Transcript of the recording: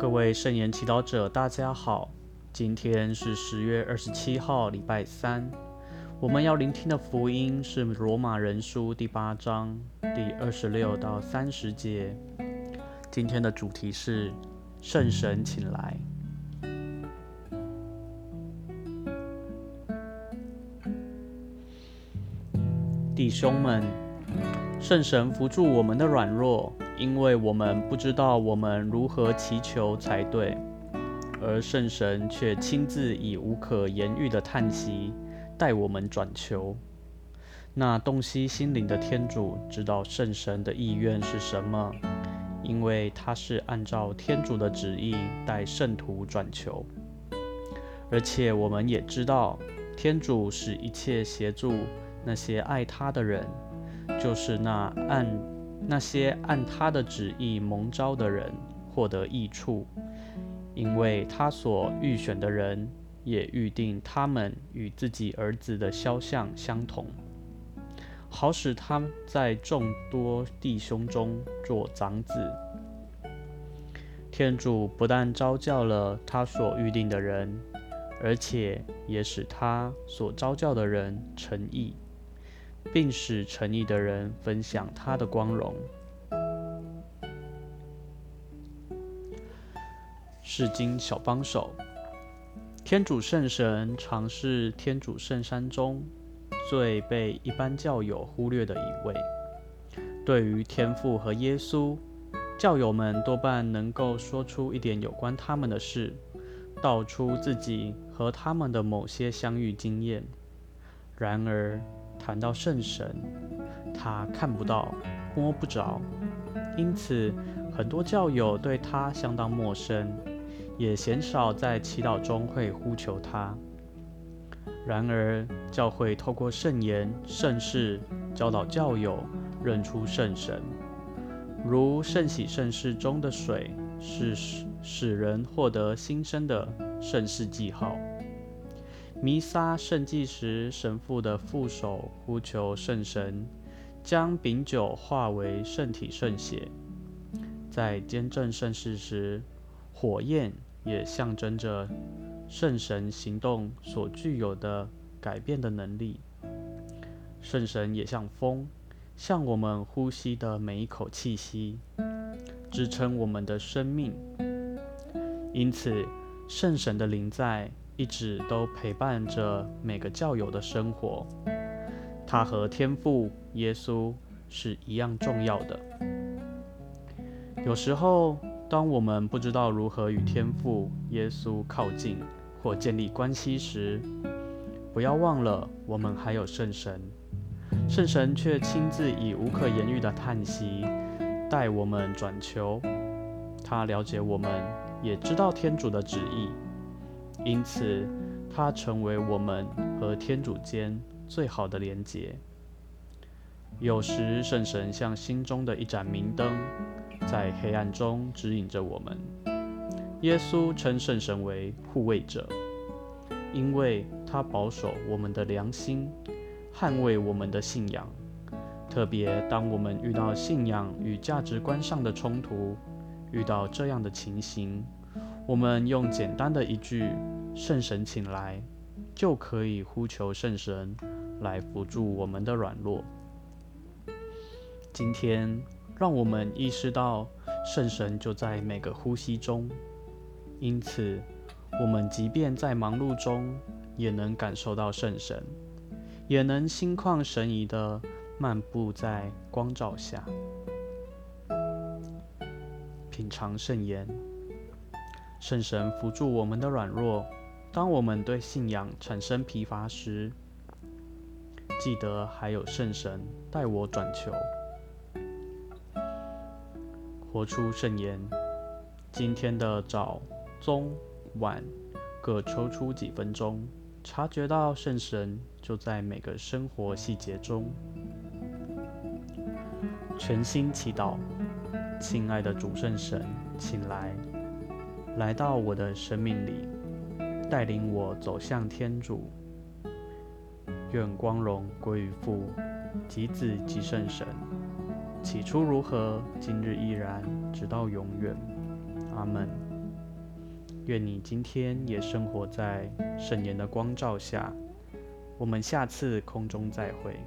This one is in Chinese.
各位圣言祈祷者，大家好。今天是十月二十七号，礼拜三。我们要聆听的福音是《罗马人书》第八章第二十六到三十节。今天的主题是圣神请来，弟兄们，圣神扶助我们的软弱。因为我们不知道我们如何祈求才对，而圣神却亲自以无可言喻的叹息带我们转求。那洞悉心灵的天主知道圣神的意愿是什么，因为他是按照天主的旨意带圣徒转求。而且我们也知道，天主使一切协助那些爱他的人，就是那按。那些按他的旨意蒙召的人获得益处，因为他所预选的人也预定他们与自己儿子的肖像相同，好使他在众多弟兄中做长子。天主不但召教了他所预定的人，而且也使他所招教的人成义。并使诚意的人分享他的光荣。是经小帮手，天主圣神常是天主圣山中最被一般教友忽略的一位。对于天父和耶稣，教友们多半能够说出一点有关他们的事，道出自己和他们的某些相遇经验。然而，谈到圣神，他看不到、摸不着，因此很多教友对他相当陌生，也鲜少在祈祷中会呼求他。然而，教会透过圣言、圣事教导教友认出圣神，如圣喜圣事中的水是使使人获得新生的圣事记号。弥撒圣祭时，神父的副手呼求圣神，将饼酒化为圣体圣血。在监证圣事时，火焰也象征着圣神行动所具有的改变的能力。圣神也像风，像我们呼吸的每一口气息，支撑我们的生命。因此，圣神的灵在。一直都陪伴着每个教友的生活，他和天父耶稣是一样重要的。有时候，当我们不知道如何与天父耶稣靠近或建立关系时，不要忘了我们还有圣神。圣神却亲自以无可言喻的叹息带我们转求，他了解我们，也知道天主的旨意。因此，它成为我们和天主间最好的连结。有时，圣神像心中的一盏明灯，在黑暗中指引着我们。耶稣称圣神为护卫者，因为他保守我们的良心，捍卫我们的信仰。特别当我们遇到信仰与价值观上的冲突，遇到这样的情形。我们用简单的一句“圣神请来”，就可以呼求圣神来辅助我们的软弱。今天，让我们意识到圣神就在每个呼吸中，因此，我们即便在忙碌中，也能感受到圣神，也能心旷神怡地漫步在光照下，品尝圣言。圣神扶助我们的软弱。当我们对信仰产生疲乏时，记得还有圣神带我转求，活出圣言。今天的早、中、晚各抽出几分钟，察觉到圣神就在每个生活细节中。全心祈祷，亲爱的主圣神，请来。来到我的生命里，带领我走向天主。愿光荣归于父、及子、及圣神。起初如何，今日依然，直到永远。阿门。愿你今天也生活在圣言的光照下。我们下次空中再会。